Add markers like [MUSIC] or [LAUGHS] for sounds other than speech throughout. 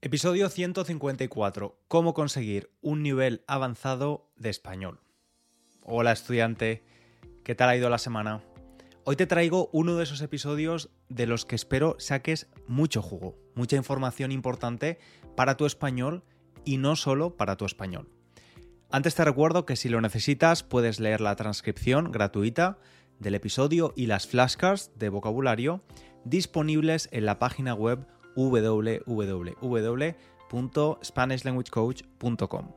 Episodio 154. ¿Cómo conseguir un nivel avanzado de español? Hola estudiante, ¿qué tal ha ido la semana? Hoy te traigo uno de esos episodios de los que espero saques mucho jugo, mucha información importante para tu español y no solo para tu español. Antes te recuerdo que si lo necesitas puedes leer la transcripción gratuita del episodio y las flashcards de vocabulario disponibles en la página web www.spanishlanguagecoach.com.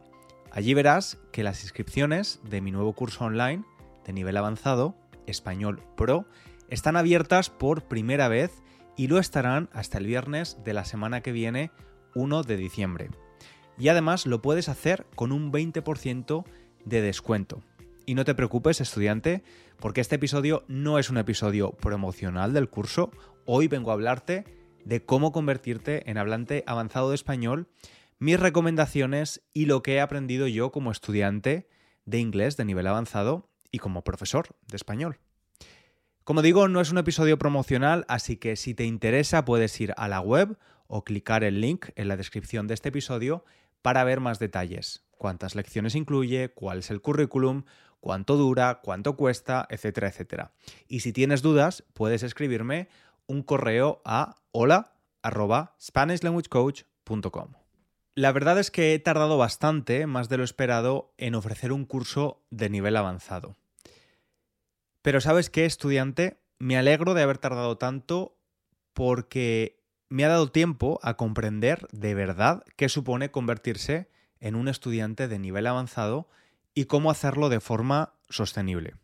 Allí verás que las inscripciones de mi nuevo curso online de nivel avanzado, Español Pro, están abiertas por primera vez y lo estarán hasta el viernes de la semana que viene, 1 de diciembre. Y además lo puedes hacer con un 20% de descuento. Y no te preocupes, estudiante, porque este episodio no es un episodio promocional del curso. Hoy vengo a hablarte de cómo convertirte en hablante avanzado de español, mis recomendaciones y lo que he aprendido yo como estudiante de inglés de nivel avanzado y como profesor de español. Como digo, no es un episodio promocional, así que si te interesa puedes ir a la web o clicar el link en la descripción de este episodio para ver más detalles. Cuántas lecciones incluye, cuál es el currículum, cuánto dura, cuánto cuesta, etcétera, etcétera. Y si tienes dudas, puedes escribirme un correo a hola SpanishLanguageCoach.com. La verdad es que he tardado bastante, más de lo esperado, en ofrecer un curso de nivel avanzado. Pero sabes qué, estudiante, me alegro de haber tardado tanto porque me ha dado tiempo a comprender de verdad qué supone convertirse en un estudiante de nivel avanzado y cómo hacerlo de forma sostenible.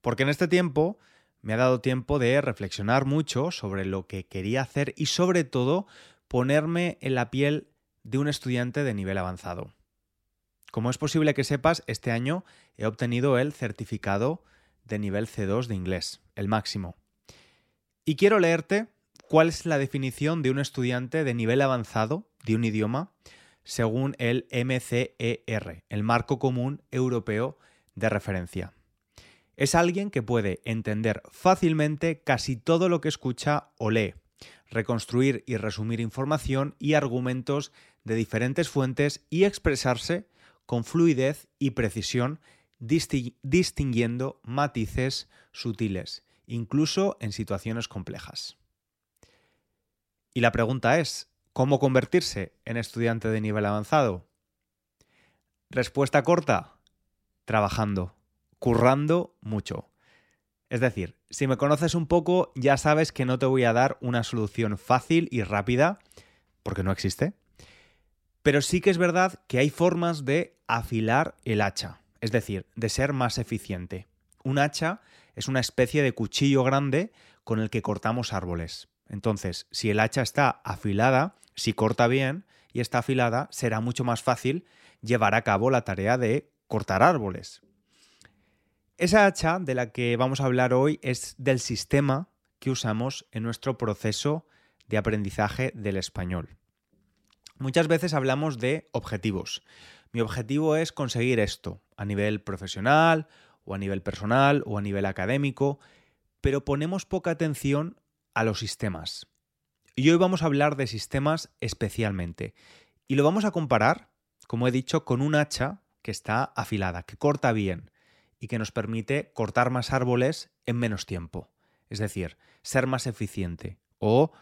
Porque en este tiempo me ha dado tiempo de reflexionar mucho sobre lo que quería hacer y sobre todo ponerme en la piel de un estudiante de nivel avanzado. Como es posible que sepas, este año he obtenido el certificado de nivel C2 de inglés, el máximo. Y quiero leerte cuál es la definición de un estudiante de nivel avanzado de un idioma según el MCER, el Marco Común Europeo de Referencia. Es alguien que puede entender fácilmente casi todo lo que escucha o lee, reconstruir y resumir información y argumentos de diferentes fuentes y expresarse con fluidez y precisión distinguiendo matices sutiles, incluso en situaciones complejas. Y la pregunta es, ¿cómo convertirse en estudiante de nivel avanzado? Respuesta corta, trabajando currando mucho. Es decir, si me conoces un poco, ya sabes que no te voy a dar una solución fácil y rápida, porque no existe. Pero sí que es verdad que hay formas de afilar el hacha, es decir, de ser más eficiente. Un hacha es una especie de cuchillo grande con el que cortamos árboles. Entonces, si el hacha está afilada, si corta bien y está afilada, será mucho más fácil llevar a cabo la tarea de cortar árboles. Esa hacha de la que vamos a hablar hoy es del sistema que usamos en nuestro proceso de aprendizaje del español. Muchas veces hablamos de objetivos. Mi objetivo es conseguir esto a nivel profesional o a nivel personal o a nivel académico, pero ponemos poca atención a los sistemas. Y hoy vamos a hablar de sistemas especialmente. Y lo vamos a comparar, como he dicho, con un hacha que está afilada, que corta bien, y que nos permite cortar más árboles en menos tiempo. Es decir, ser más eficiente o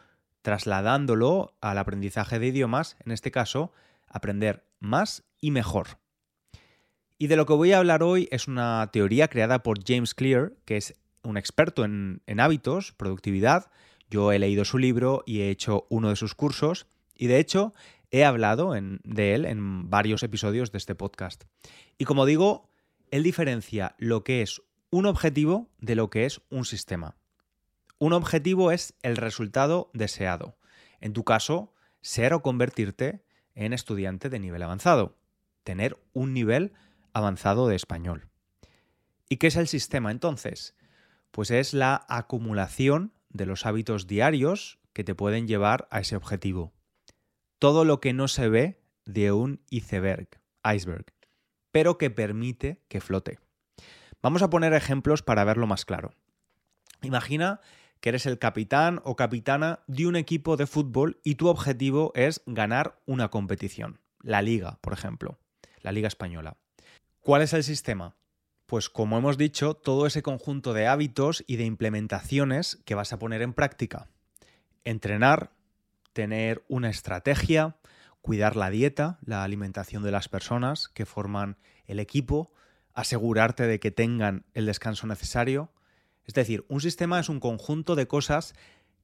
trasladándolo al aprendizaje de idiomas, en este caso, aprender más y mejor. Y de lo que voy a hablar hoy es una teoría creada por James Clear, que es un experto en, hábitos, productividad. Yo he leído su libro y he hecho uno de sus cursos y de hecho he hablado de él en varios episodios de este podcast. Y como digo, él diferencia lo que es un objetivo de lo que es un sistema. Un objetivo es el resultado deseado. En tu caso, ser o convertirte en estudiante de nivel avanzado. Tener un nivel avanzado de español. ¿Y qué es el sistema entonces? Pues es la acumulación de los hábitos diarios que te pueden llevar a ese objetivo. Todo lo que no se ve de un iceberg, iceberg pero que permite que flote. Vamos a poner ejemplos para verlo más claro. Imagina que eres el capitán o capitana de un equipo de fútbol y tu objetivo es ganar una competición, la liga, por ejemplo, la liga española. ¿Cuál es el sistema? Pues como hemos dicho, todo ese conjunto de hábitos y de implementaciones que vas a poner en práctica. Entrenar, tener una estrategia, cuidar la dieta, la alimentación de las personas que forman el equipo, asegurarte de que tengan el descanso necesario. Es decir, un sistema es un conjunto de cosas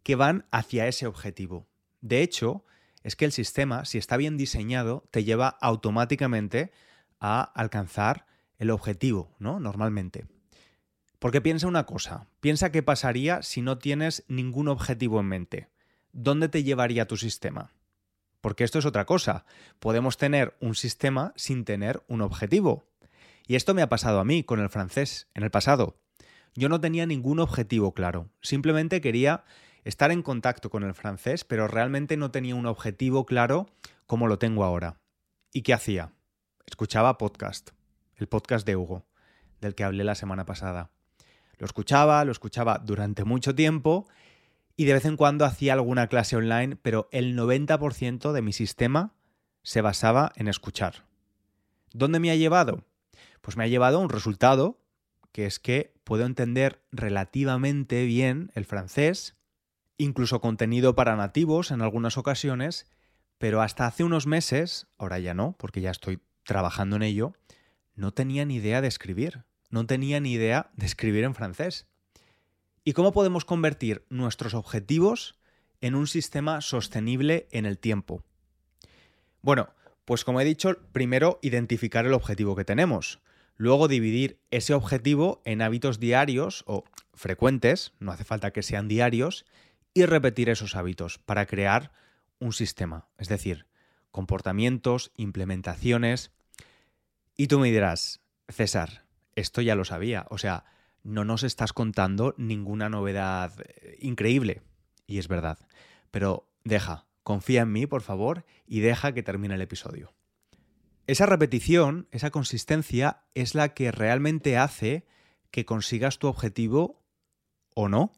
que van hacia ese objetivo. De hecho, es que el sistema, si está bien diseñado, te lleva automáticamente a alcanzar el objetivo, ¿no? Normalmente. Porque piensa una cosa, piensa qué pasaría si no tienes ningún objetivo en mente. ¿Dónde te llevaría tu sistema? Porque esto es otra cosa. Podemos tener un sistema sin tener un objetivo. Y esto me ha pasado a mí con el francés en el pasado. Yo no tenía ningún objetivo claro. Simplemente quería estar en contacto con el francés, pero realmente no tenía un objetivo claro como lo tengo ahora. ¿Y qué hacía? Escuchaba podcast el podcast de Hugo, del que hablé la semana pasada. Lo escuchaba, lo escuchaba durante mucho tiempo y de vez en cuando hacía alguna clase online, pero el 90% de mi sistema se basaba en escuchar. ¿Dónde me ha llevado? Pues me ha llevado a un resultado, que es que puedo entender relativamente bien el francés, incluso contenido para nativos en algunas ocasiones, pero hasta hace unos meses, ahora ya no, porque ya estoy trabajando en ello, no tenía ni idea de escribir, no tenía ni idea de escribir en francés. ¿Y cómo podemos convertir nuestros objetivos en un sistema sostenible en el tiempo? Bueno, pues como he dicho, primero identificar el objetivo que tenemos, luego dividir ese objetivo en hábitos diarios o frecuentes, no hace falta que sean diarios, y repetir esos hábitos para crear un sistema, es decir, comportamientos, implementaciones, y tú me dirás, César, esto ya lo sabía, o sea, no nos estás contando ninguna novedad eh, increíble. Y es verdad, pero deja, confía en mí, por favor, y deja que termine el episodio. Esa repetición, esa consistencia, es la que realmente hace que consigas tu objetivo o no.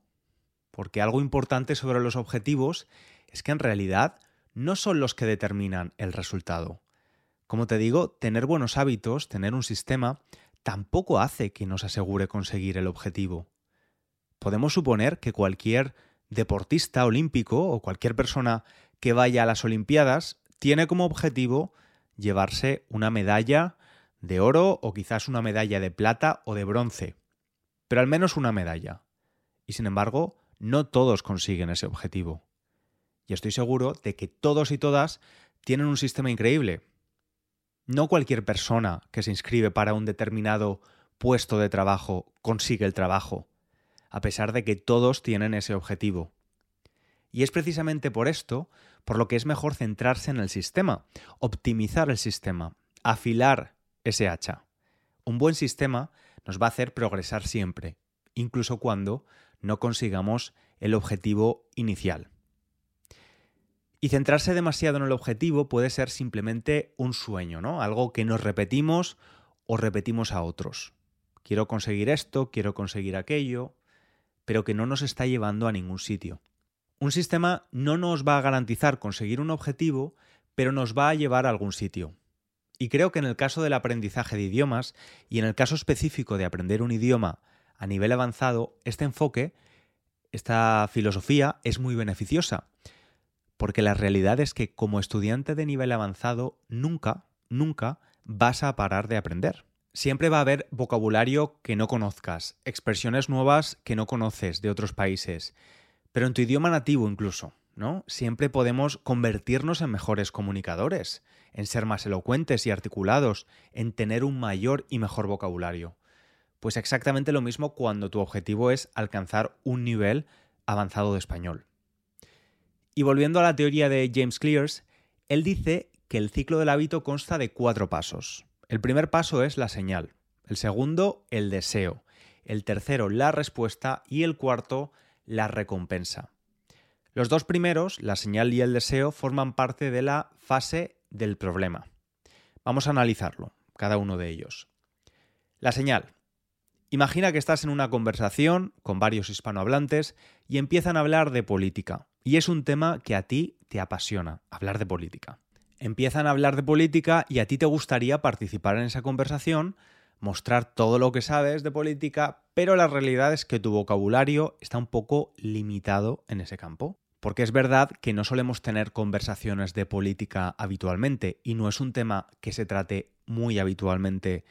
Porque algo importante sobre los objetivos es que en realidad no son los que determinan el resultado. Como te digo, tener buenos hábitos, tener un sistema, tampoco hace que nos asegure conseguir el objetivo. Podemos suponer que cualquier deportista olímpico o cualquier persona que vaya a las Olimpiadas tiene como objetivo llevarse una medalla de oro o quizás una medalla de plata o de bronce, pero al menos una medalla. Y sin embargo, no todos consiguen ese objetivo. Y estoy seguro de que todos y todas tienen un sistema increíble, no cualquier persona que se inscribe para un determinado puesto de trabajo consigue el trabajo, a pesar de que todos tienen ese objetivo. Y es precisamente por esto por lo que es mejor centrarse en el sistema, optimizar el sistema, afilar ese hacha. Un buen sistema nos va a hacer progresar siempre, incluso cuando no consigamos el objetivo inicial. Y centrarse demasiado en el objetivo puede ser simplemente un sueño, ¿no? Algo que nos repetimos o repetimos a otros. Quiero conseguir esto, quiero conseguir aquello, pero que no nos está llevando a ningún sitio. Un sistema no nos va a garantizar conseguir un objetivo, pero nos va a llevar a algún sitio. Y creo que en el caso del aprendizaje de idiomas y en el caso específico de aprender un idioma a nivel avanzado, este enfoque, esta filosofía es muy beneficiosa porque la realidad es que como estudiante de nivel avanzado nunca, nunca vas a parar de aprender. Siempre va a haber vocabulario que no conozcas, expresiones nuevas que no conoces de otros países, pero en tu idioma nativo incluso, ¿no? Siempre podemos convertirnos en mejores comunicadores, en ser más elocuentes y articulados, en tener un mayor y mejor vocabulario. Pues exactamente lo mismo cuando tu objetivo es alcanzar un nivel avanzado de español. Y volviendo a la teoría de James Clears, él dice que el ciclo del hábito consta de cuatro pasos. El primer paso es la señal, el segundo el deseo, el tercero la respuesta y el cuarto la recompensa. Los dos primeros, la señal y el deseo, forman parte de la fase del problema. Vamos a analizarlo, cada uno de ellos. La señal. Imagina que estás en una conversación con varios hispanohablantes y empiezan a hablar de política. Y es un tema que a ti te apasiona, hablar de política. Empiezan a hablar de política y a ti te gustaría participar en esa conversación, mostrar todo lo que sabes de política, pero la realidad es que tu vocabulario está un poco limitado en ese campo. Porque es verdad que no solemos tener conversaciones de política habitualmente y no es un tema que se trate muy habitualmente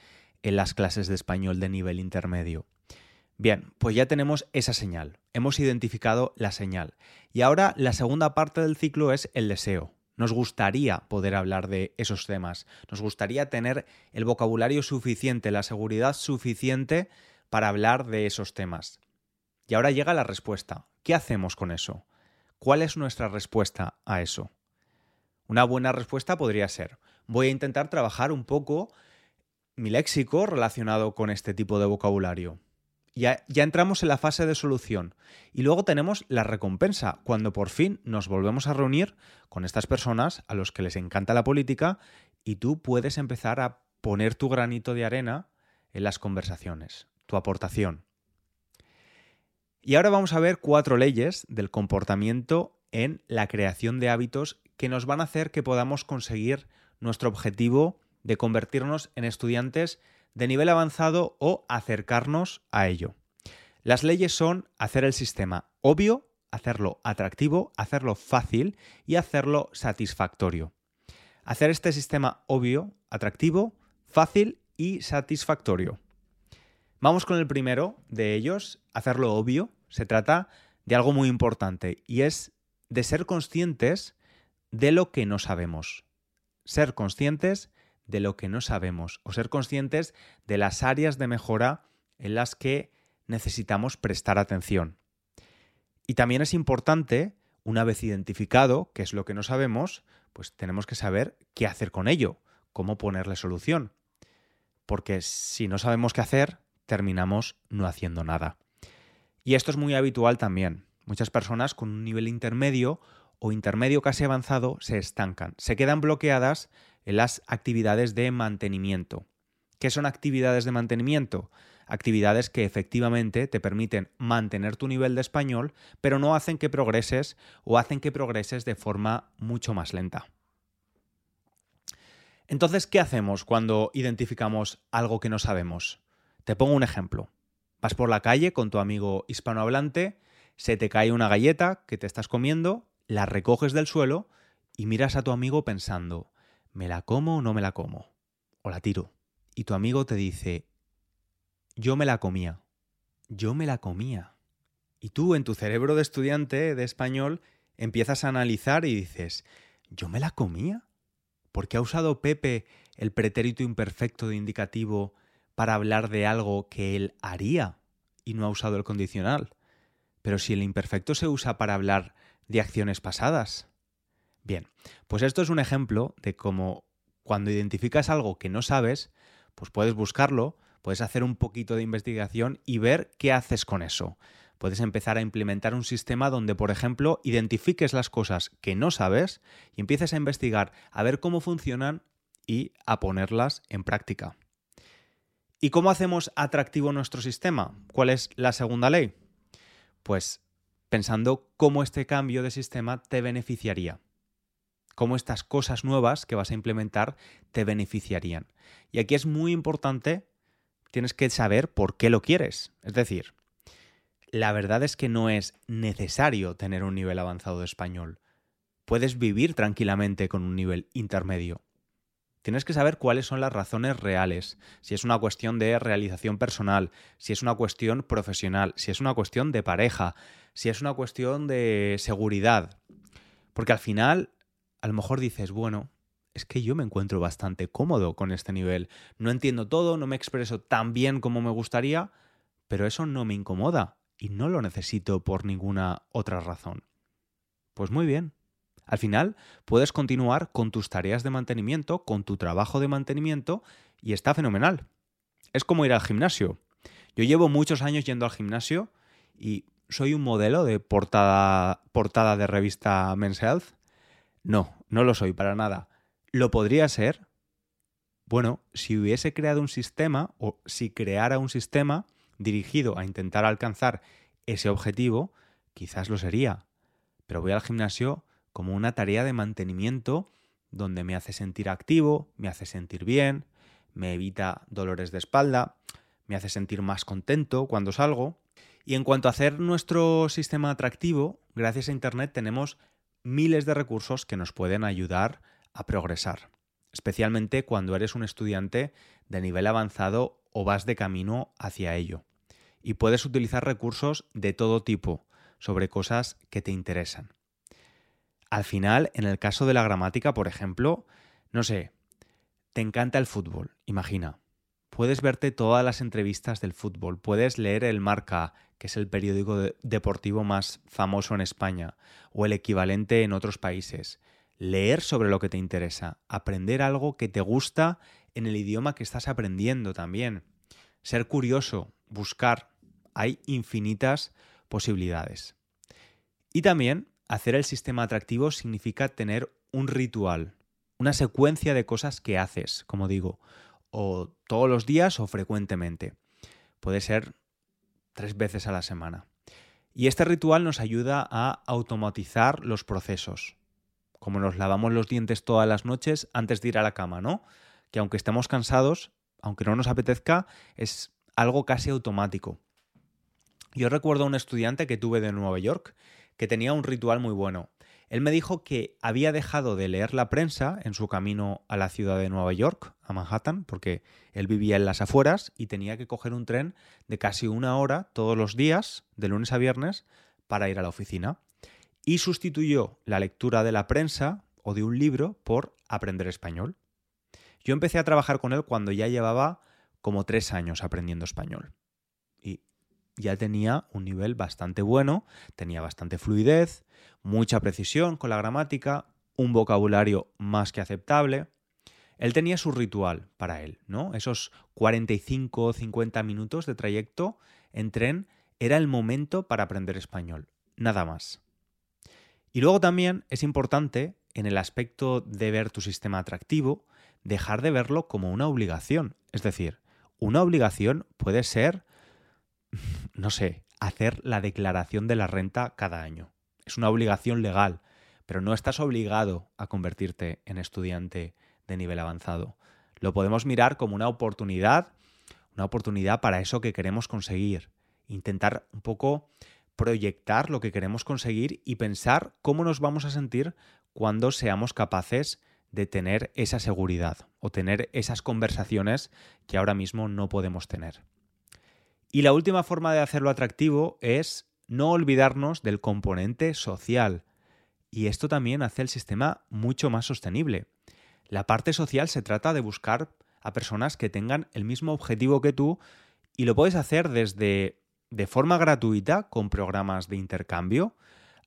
en las clases de español de nivel intermedio. Bien, pues ya tenemos esa señal, hemos identificado la señal. Y ahora la segunda parte del ciclo es el deseo. Nos gustaría poder hablar de esos temas, nos gustaría tener el vocabulario suficiente, la seguridad suficiente para hablar de esos temas. Y ahora llega la respuesta. ¿Qué hacemos con eso? ¿Cuál es nuestra respuesta a eso? Una buena respuesta podría ser, voy a intentar trabajar un poco mi léxico relacionado con este tipo de vocabulario. Ya, ya, entramos en la fase de solución. Y luego tenemos la recompensa, cuando por fin nos volvemos a reunir con estas personas a los que les encanta la política y tú puedes empezar a poner tu granito de arena en las conversaciones, tu aportación. Y ahora vamos a ver cuatro leyes del comportamiento en la creación de hábitos que nos van a hacer que podamos conseguir nuestro objetivo de convertirnos en estudiantes de nivel avanzado o acercarnos a ello. Las leyes son hacer el sistema obvio, hacerlo atractivo, hacerlo fácil y hacerlo satisfactorio. Hacer este sistema obvio, atractivo, fácil y satisfactorio. Vamos con el primero de ellos, hacerlo obvio. Se trata de algo muy importante y es de ser conscientes de lo que no sabemos. Ser conscientes de lo que no sabemos o ser conscientes de las áreas de mejora en las que necesitamos prestar atención. Y también es importante, una vez identificado qué es lo que no sabemos, pues tenemos que saber qué hacer con ello, cómo ponerle solución. Porque si no sabemos qué hacer, terminamos no haciendo nada. Y esto es muy habitual también. Muchas personas con un nivel intermedio o intermedio casi avanzado se estancan, se quedan bloqueadas en las actividades de mantenimiento. ¿Qué son actividades de mantenimiento? Actividades que efectivamente te permiten mantener tu nivel de español, pero no hacen que progreses o hacen que progreses de forma mucho más lenta. Entonces, ¿qué hacemos cuando identificamos algo que no sabemos? Te pongo un ejemplo. Vas por la calle con tu amigo hispanohablante, se te cae una galleta que te estás comiendo, la recoges del suelo y miras a tu amigo pensando, ¿me la como o no me la como? O la tiro. Y tu amigo te dice, yo me la comía, yo me la comía. Y tú en tu cerebro de estudiante de español empiezas a analizar y dices, ¿yo me la comía? ¿Por qué ha usado Pepe el pretérito imperfecto de indicativo para hablar de algo que él haría y no ha usado el condicional. Pero si el imperfecto se usa para hablar de acciones pasadas. Bien, pues esto es un ejemplo de cómo cuando identificas algo que no sabes, pues puedes buscarlo, puedes hacer un poquito de investigación y ver qué haces con eso. Puedes empezar a implementar un sistema donde, por ejemplo, identifiques las cosas que no sabes y empieces a investigar a ver cómo funcionan y a ponerlas en práctica. ¿Y cómo hacemos atractivo nuestro sistema? ¿Cuál es la segunda ley? Pues pensando cómo este cambio de sistema te beneficiaría. Cómo estas cosas nuevas que vas a implementar te beneficiarían. Y aquí es muy importante, tienes que saber por qué lo quieres. Es decir, la verdad es que no es necesario tener un nivel avanzado de español. Puedes vivir tranquilamente con un nivel intermedio. Tienes que saber cuáles son las razones reales, si es una cuestión de realización personal, si es una cuestión profesional, si es una cuestión de pareja, si es una cuestión de seguridad. Porque al final, a lo mejor dices, bueno, es que yo me encuentro bastante cómodo con este nivel. No entiendo todo, no me expreso tan bien como me gustaría, pero eso no me incomoda y no lo necesito por ninguna otra razón. Pues muy bien, al final, puedes continuar con tus tareas de mantenimiento, con tu trabajo de mantenimiento, y está fenomenal. Es como ir al gimnasio. Yo llevo muchos años yendo al gimnasio y soy un modelo de portada, portada de revista Men's Health. No, no lo soy para nada. ¿Lo podría ser? Bueno, si hubiese creado un sistema o si creara un sistema dirigido a intentar alcanzar ese objetivo, quizás lo sería. Pero voy al gimnasio como una tarea de mantenimiento donde me hace sentir activo, me hace sentir bien, me evita dolores de espalda, me hace sentir más contento cuando salgo. Y en cuanto a hacer nuestro sistema atractivo, gracias a Internet tenemos miles de recursos que nos pueden ayudar a progresar, especialmente cuando eres un estudiante de nivel avanzado o vas de camino hacia ello. Y puedes utilizar recursos de todo tipo sobre cosas que te interesan. Al final, en el caso de la gramática, por ejemplo, no sé, te encanta el fútbol, imagina. Puedes verte todas las entrevistas del fútbol, puedes leer el Marca, que es el periódico deportivo más famoso en España, o el equivalente en otros países. Leer sobre lo que te interesa, aprender algo que te gusta en el idioma que estás aprendiendo también. Ser curioso, buscar. Hay infinitas posibilidades. Y también hacer el sistema atractivo significa tener un ritual, una secuencia de cosas que haces, como digo, o todos los días o frecuentemente. Puede ser tres veces a la semana. Y este ritual nos ayuda a automatizar los procesos, como nos lavamos los dientes todas las noches antes de ir a la cama, ¿no? Que aunque estemos cansados, aunque no nos apetezca, es algo casi automático. Yo recuerdo a un estudiante que tuve de Nueva York que tenía un ritual muy bueno. Él me dijo que había dejado de leer la prensa en su camino a la ciudad de Nueva York, a Manhattan, porque él vivía en las afueras y tenía que coger un tren de casi una hora todos los días, de lunes a viernes, para ir a la oficina. Y sustituyó la lectura de la prensa o de un libro por aprender español. Yo empecé a trabajar con él cuando ya llevaba como tres años aprendiendo español ya tenía un nivel bastante bueno, tenía bastante fluidez, mucha precisión con la gramática, un vocabulario más que aceptable. Él tenía su ritual para él, ¿no? Esos 45 o 50 minutos de trayecto en tren era el momento para aprender español, nada más. Y luego también es importante, en el aspecto de ver tu sistema atractivo, dejar de verlo como una obligación. Es decir, una obligación puede ser no sé, hacer la declaración de la renta cada año. Es una obligación legal, pero no estás obligado a convertirte en estudiante de nivel avanzado. Lo podemos mirar como una oportunidad, una oportunidad para eso que queremos conseguir. Intentar un poco proyectar lo que queremos conseguir y pensar cómo nos vamos a sentir cuando seamos capaces de tener esa seguridad o tener esas conversaciones que ahora mismo no podemos tener. Y la última forma de hacerlo atractivo es no olvidarnos del componente social. Y esto también hace el sistema mucho más sostenible. La parte social se trata de buscar a personas que tengan el mismo objetivo que tú y lo puedes hacer desde de forma gratuita con programas de intercambio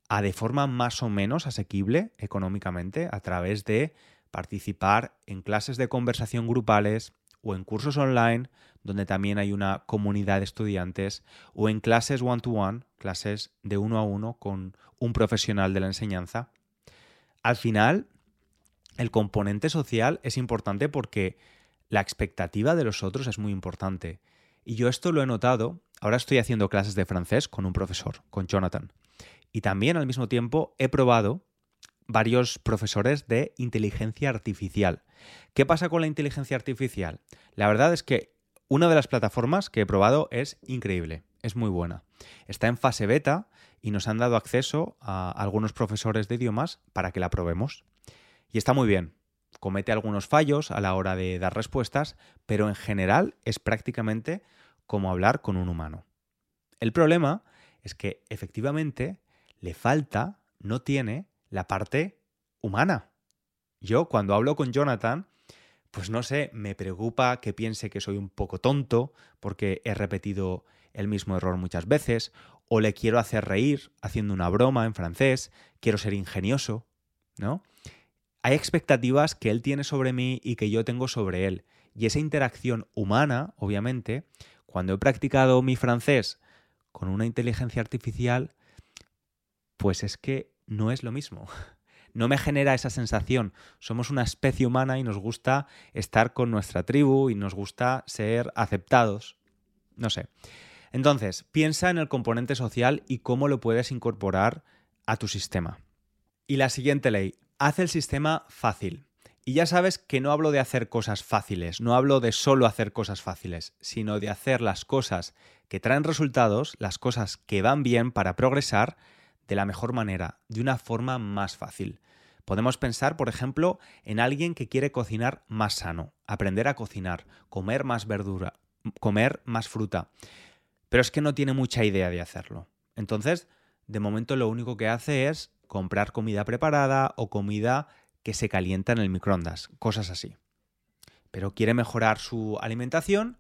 a de forma más o menos asequible económicamente a través de participar en clases de conversación grupales o en cursos online donde también hay una comunidad de estudiantes, o en clases one-to-one, clases de uno a uno con un profesional de la enseñanza. Al final, el componente social es importante porque la expectativa de los otros es muy importante. Y yo esto lo he notado, ahora estoy haciendo clases de francés con un profesor, con Jonathan. Y también al mismo tiempo he probado varios profesores de inteligencia artificial. ¿Qué pasa con la inteligencia artificial? La verdad es que una de las plataformas que he probado es increíble, es muy buena. Está en fase beta y nos han dado acceso a algunos profesores de idiomas para que la probemos. Y está muy bien. Comete algunos fallos a la hora de dar respuestas, pero en general es prácticamente como hablar con un humano. El problema es que efectivamente le falta, no tiene la parte humana. Yo cuando hablo con Jonathan pues no sé, me preocupa que piense que soy un poco tonto porque he repetido el mismo error muchas veces, o le quiero hacer reír haciendo una broma en francés, quiero ser ingenioso, ¿no? Hay expectativas que él tiene sobre mí y que yo tengo sobre él. Y esa interacción humana, obviamente, cuando he practicado mi francés con una inteligencia artificial, pues es que no es lo mismo [LAUGHS] no me genera esa sensación. Somos una especie humana y nos gusta estar con nuestra tribu y nos gusta ser aceptados. No sé. Entonces, piensa en el componente social y cómo lo puedes incorporar a tu sistema. Y la siguiente ley, haz el sistema fácil. Y ya sabes que no hablo de hacer cosas fáciles, no hablo de solo hacer cosas fáciles, sino de hacer las cosas que traen resultados, las cosas que van bien para progresar de la mejor manera, de una forma más fácil. Podemos pensar, por ejemplo, en alguien que quiere cocinar más sano, aprender a cocinar, comer más verdura, comer más fruta, pero es que no tiene mucha idea de hacerlo. Entonces, de momento lo único que hace es comprar comida preparada o comida que se calienta en el microondas, cosas así. Pero quiere mejorar su alimentación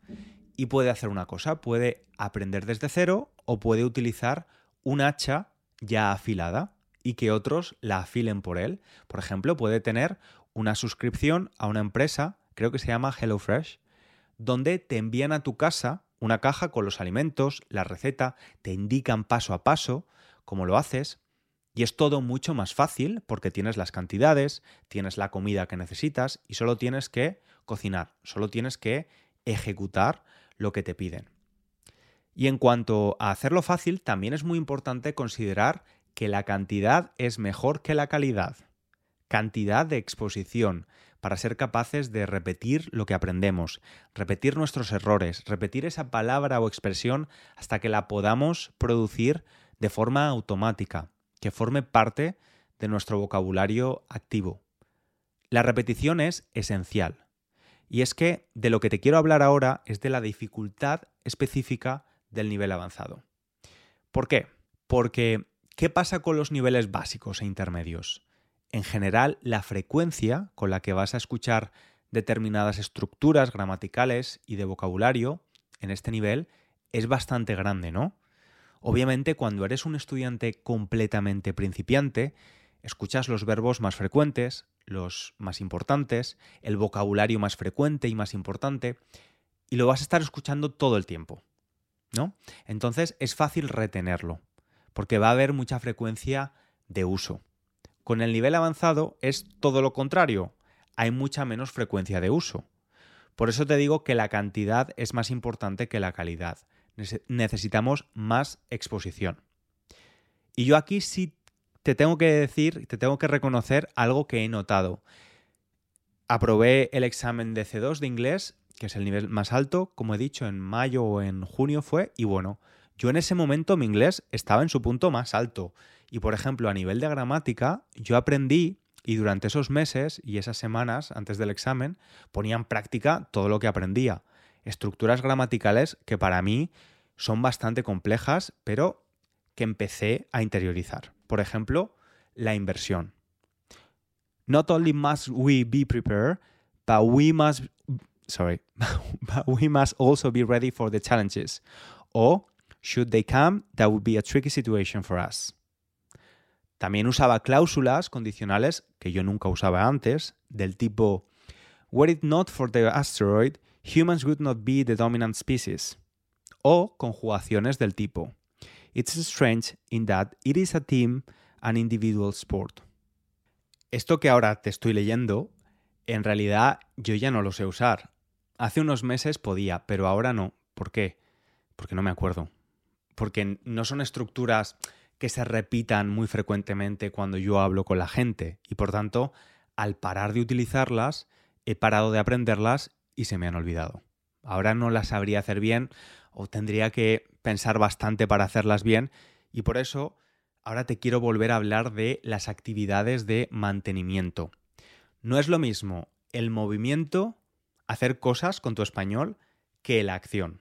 y puede hacer una cosa, puede aprender desde cero o puede utilizar un hacha ya afilada y que otros la afilen por él. Por ejemplo, puede tener una suscripción a una empresa, creo que se llama HelloFresh, donde te envían a tu casa una caja con los alimentos, la receta, te indican paso a paso cómo lo haces y es todo mucho más fácil porque tienes las cantidades, tienes la comida que necesitas y solo tienes que cocinar, solo tienes que ejecutar lo que te piden. Y en cuanto a hacerlo fácil, también es muy importante considerar que la cantidad es mejor que la calidad. Cantidad de exposición, para ser capaces de repetir lo que aprendemos, repetir nuestros errores, repetir esa palabra o expresión hasta que la podamos producir de forma automática, que forme parte de nuestro vocabulario activo. La repetición es esencial. Y es que de lo que te quiero hablar ahora es de la dificultad específica del nivel avanzado. ¿Por qué? Porque ¿qué pasa con los niveles básicos e intermedios? En general, la frecuencia con la que vas a escuchar determinadas estructuras gramaticales y de vocabulario en este nivel es bastante grande, ¿no? Obviamente, cuando eres un estudiante completamente principiante, escuchas los verbos más frecuentes, los más importantes, el vocabulario más frecuente y más importante, y lo vas a estar escuchando todo el tiempo, ¿no? Entonces es fácil retenerlo, porque va a haber mucha frecuencia de uso. Con el nivel avanzado es todo lo contrario, hay mucha menos frecuencia de uso. Por eso te digo que la cantidad es más importante que la calidad necesitamos más exposición. Y yo aquí sí te tengo que decir, te tengo que reconocer algo que he notado. Aprobé el examen de C2 de inglés, que es el nivel más alto, como he dicho, en mayo o en junio fue, y bueno, yo en ese momento mi inglés estaba en su punto más alto. Y por ejemplo, a nivel de gramática, yo aprendí y durante esos meses y esas semanas antes del examen ponía en práctica todo lo que aprendía estructuras gramaticales que para mí son bastante complejas, pero que empecé a interiorizar. Por ejemplo, la inversión. Not only must we be prepared, but we must sorry, [LAUGHS] but we must also be ready for the challenges. O should they come, that would be a tricky situation for us. También usaba cláusulas condicionales que yo nunca usaba antes, del tipo Were it not for the asteroid, humans would not be the dominant species. O conjugaciones del tipo It's strange in that it is a team and individual sport. Esto que ahora te estoy leyendo, en realidad yo ya no lo sé usar. Hace unos meses podía, pero ahora no. ¿Por qué? Porque no me acuerdo. Porque no son estructuras que se repitan muy frecuentemente cuando yo hablo con la gente y por tanto, al parar de utilizarlas, he parado de aprenderlas y se me han olvidado. Ahora no las sabría hacer bien o tendría que pensar bastante para hacerlas bien y por eso ahora te quiero volver a hablar de las actividades de mantenimiento. No es lo mismo el movimiento, hacer cosas con tu español, que la acción.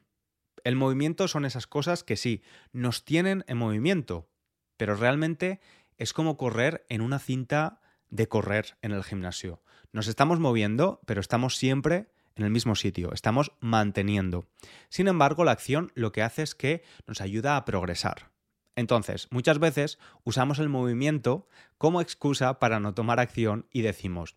El movimiento son esas cosas que sí, nos tienen en movimiento, pero realmente es como correr en una cinta de correr en el gimnasio. Nos estamos moviendo, pero estamos siempre en el mismo sitio, estamos manteniendo. Sin embargo, la acción lo que hace es que nos ayuda a progresar. Entonces, muchas veces usamos el movimiento como excusa para no tomar acción y decimos,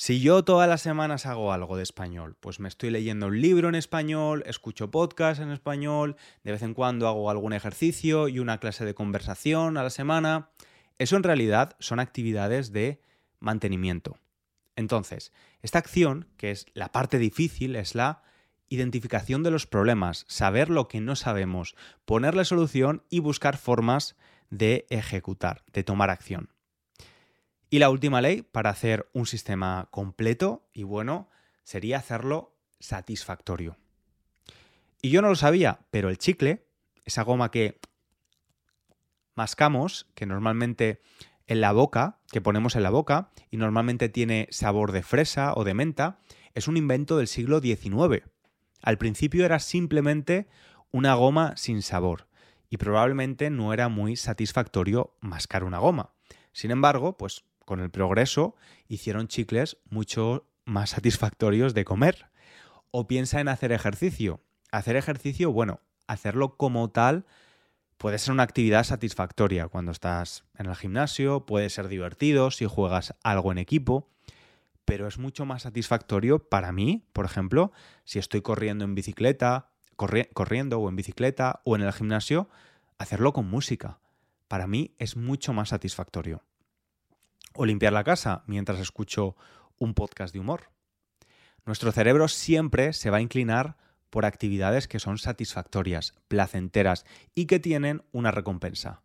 si yo todas las semanas hago algo de español, pues me estoy leyendo un libro en español, escucho podcast en español, de vez en cuando hago algún ejercicio y una clase de conversación a la semana, eso en realidad son actividades de mantenimiento. Entonces, esta acción, que es la parte difícil, es la identificación de los problemas, saber lo que no sabemos, ponerle solución y buscar formas de ejecutar, de tomar acción. Y la última ley para hacer un sistema completo y bueno sería hacerlo satisfactorio. Y yo no lo sabía, pero el chicle, esa goma que mascamos, que normalmente en la boca, que ponemos en la boca, y normalmente tiene sabor de fresa o de menta, es un invento del siglo XIX. Al principio era simplemente una goma sin sabor, y probablemente no era muy satisfactorio mascar una goma. Sin embargo, pues con el progreso hicieron chicles mucho más satisfactorios de comer. O piensa en hacer ejercicio. Hacer ejercicio, bueno, hacerlo como tal puede ser una actividad satisfactoria cuando estás en el gimnasio, puede ser divertido si juegas algo en equipo, pero es mucho más satisfactorio para mí, por ejemplo, si estoy corriendo en bicicleta, corriendo o en bicicleta o en el gimnasio, hacerlo con música. Para mí es mucho más satisfactorio. O limpiar la casa mientras escucho un podcast de humor. Nuestro cerebro siempre se va a inclinar por actividades que son satisfactorias, placenteras y que tienen una recompensa,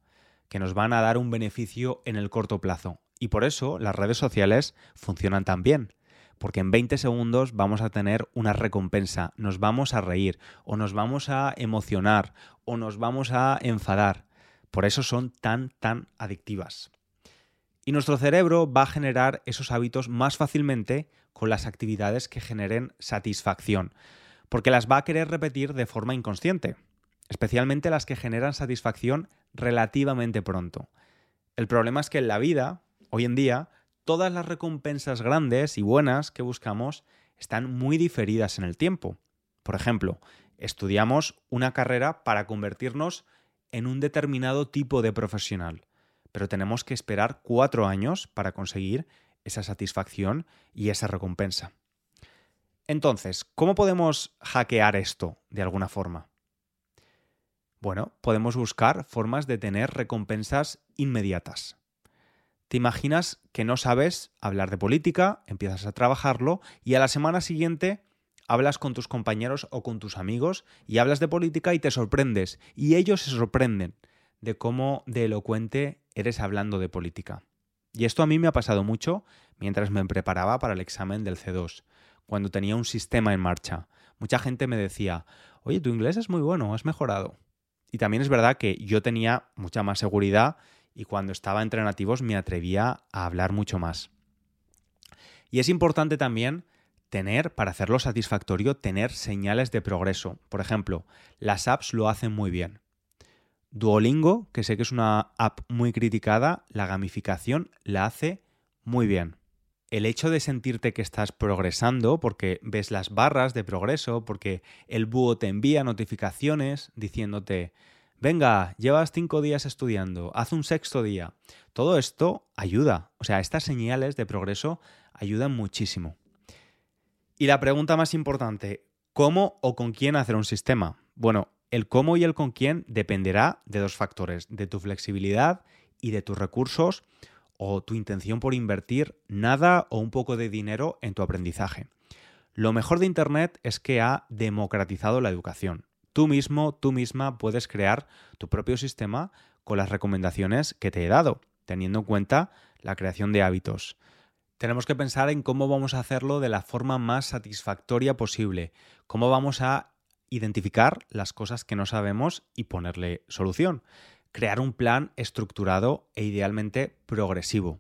que nos van a dar un beneficio en el corto plazo. Y por eso las redes sociales funcionan tan bien, porque en 20 segundos vamos a tener una recompensa, nos vamos a reír o nos vamos a emocionar o nos vamos a enfadar. Por eso son tan, tan adictivas. Y nuestro cerebro va a generar esos hábitos más fácilmente con las actividades que generen satisfacción, porque las va a querer repetir de forma inconsciente, especialmente las que generan satisfacción relativamente pronto. El problema es que en la vida, hoy en día, todas las recompensas grandes y buenas que buscamos están muy diferidas en el tiempo. Por ejemplo, estudiamos una carrera para convertirnos en un determinado tipo de profesional pero tenemos que esperar cuatro años para conseguir esa satisfacción y esa recompensa. Entonces, ¿cómo podemos hackear esto de alguna forma? Bueno, podemos buscar formas de tener recompensas inmediatas. ¿Te imaginas que no sabes hablar de política, empiezas a trabajarlo y a la semana siguiente hablas con tus compañeros o con tus amigos y hablas de política y te sorprendes y ellos se sorprenden de cómo de elocuente eres hablando de política. Y esto a mí me ha pasado mucho mientras me preparaba para el examen del C2, cuando tenía un sistema en marcha. Mucha gente me decía, oye, tu inglés es muy bueno, has mejorado. Y también es verdad que yo tenía mucha más seguridad y cuando estaba entre nativos me atrevía a hablar mucho más. Y es importante también tener, para hacerlo satisfactorio, tener señales de progreso. Por ejemplo, las apps lo hacen muy bien. Duolingo, que sé que es una app muy criticada, la gamificación la hace muy bien. El hecho de sentirte que estás progresando, porque ves las barras de progreso, porque el búho te envía notificaciones diciéndote, venga, llevas cinco días estudiando, haz un sexto día. Todo esto ayuda. O sea, estas señales de progreso ayudan muchísimo. Y la pregunta más importante, ¿cómo o con quién hacer un sistema? Bueno, el cómo y el con quién dependerá de dos factores, de tu flexibilidad y de tus recursos o tu intención por invertir nada o un poco de dinero en tu aprendizaje. Lo mejor de Internet es que ha democratizado la educación. Tú mismo, tú misma puedes crear tu propio sistema con las recomendaciones que te he dado, teniendo en cuenta la creación de hábitos. Tenemos que pensar en cómo vamos a hacerlo de la forma más satisfactoria posible, cómo vamos a identificar las cosas que no sabemos y ponerle solución. Crear un plan estructurado e idealmente progresivo.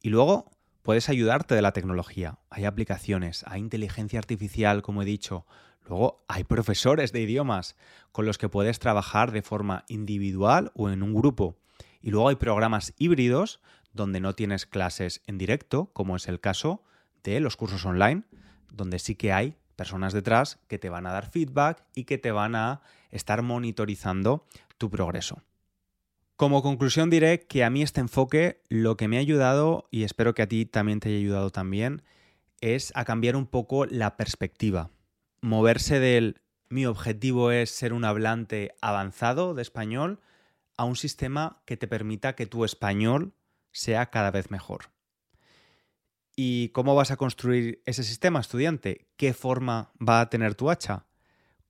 Y luego puedes ayudarte de la tecnología. Hay aplicaciones, hay inteligencia artificial, como he dicho. Luego hay profesores de idiomas con los que puedes trabajar de forma individual o en un grupo. Y luego hay programas híbridos donde no tienes clases en directo, como es el caso de los cursos online, donde sí que hay personas detrás que te van a dar feedback y que te van a estar monitorizando tu progreso. Como conclusión diré que a mí este enfoque lo que me ha ayudado, y espero que a ti también te haya ayudado también, es a cambiar un poco la perspectiva. Moverse del mi objetivo es ser un hablante avanzado de español a un sistema que te permita que tu español sea cada vez mejor. ¿Y cómo vas a construir ese sistema, estudiante? ¿Qué forma va a tener tu hacha?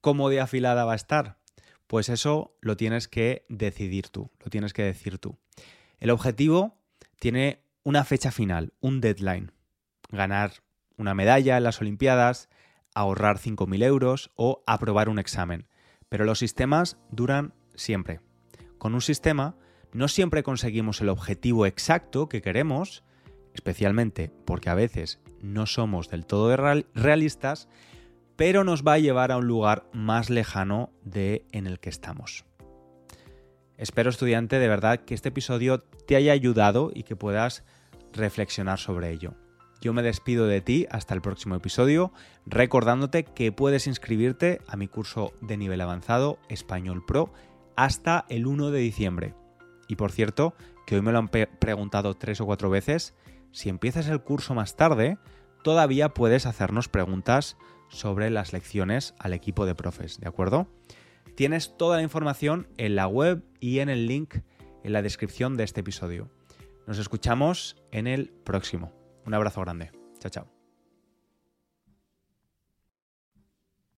¿Cómo de afilada va a estar? Pues eso lo tienes que decidir tú, lo tienes que decir tú. El objetivo tiene una fecha final, un deadline. Ganar una medalla en las Olimpiadas, ahorrar 5.000 euros o aprobar un examen. Pero los sistemas duran siempre. Con un sistema no siempre conseguimos el objetivo exacto que queremos, especialmente porque a veces no somos del todo realistas, pero nos va a llevar a un lugar más lejano de en el que estamos. Espero, estudiante, de verdad que este episodio te haya ayudado y que puedas reflexionar sobre ello. Yo me despido de ti hasta el próximo episodio, recordándote que puedes inscribirte a mi curso de nivel avanzado Español Pro hasta el 1 de diciembre. Y por cierto, que hoy me lo han preguntado tres o cuatro veces, si empiezas el curso más tarde, todavía puedes hacernos preguntas sobre las lecciones al equipo de profes, ¿de acuerdo? Tienes toda la información en la web y en el link en la descripción de este episodio. Nos escuchamos en el próximo. Un abrazo grande. Chao, chao.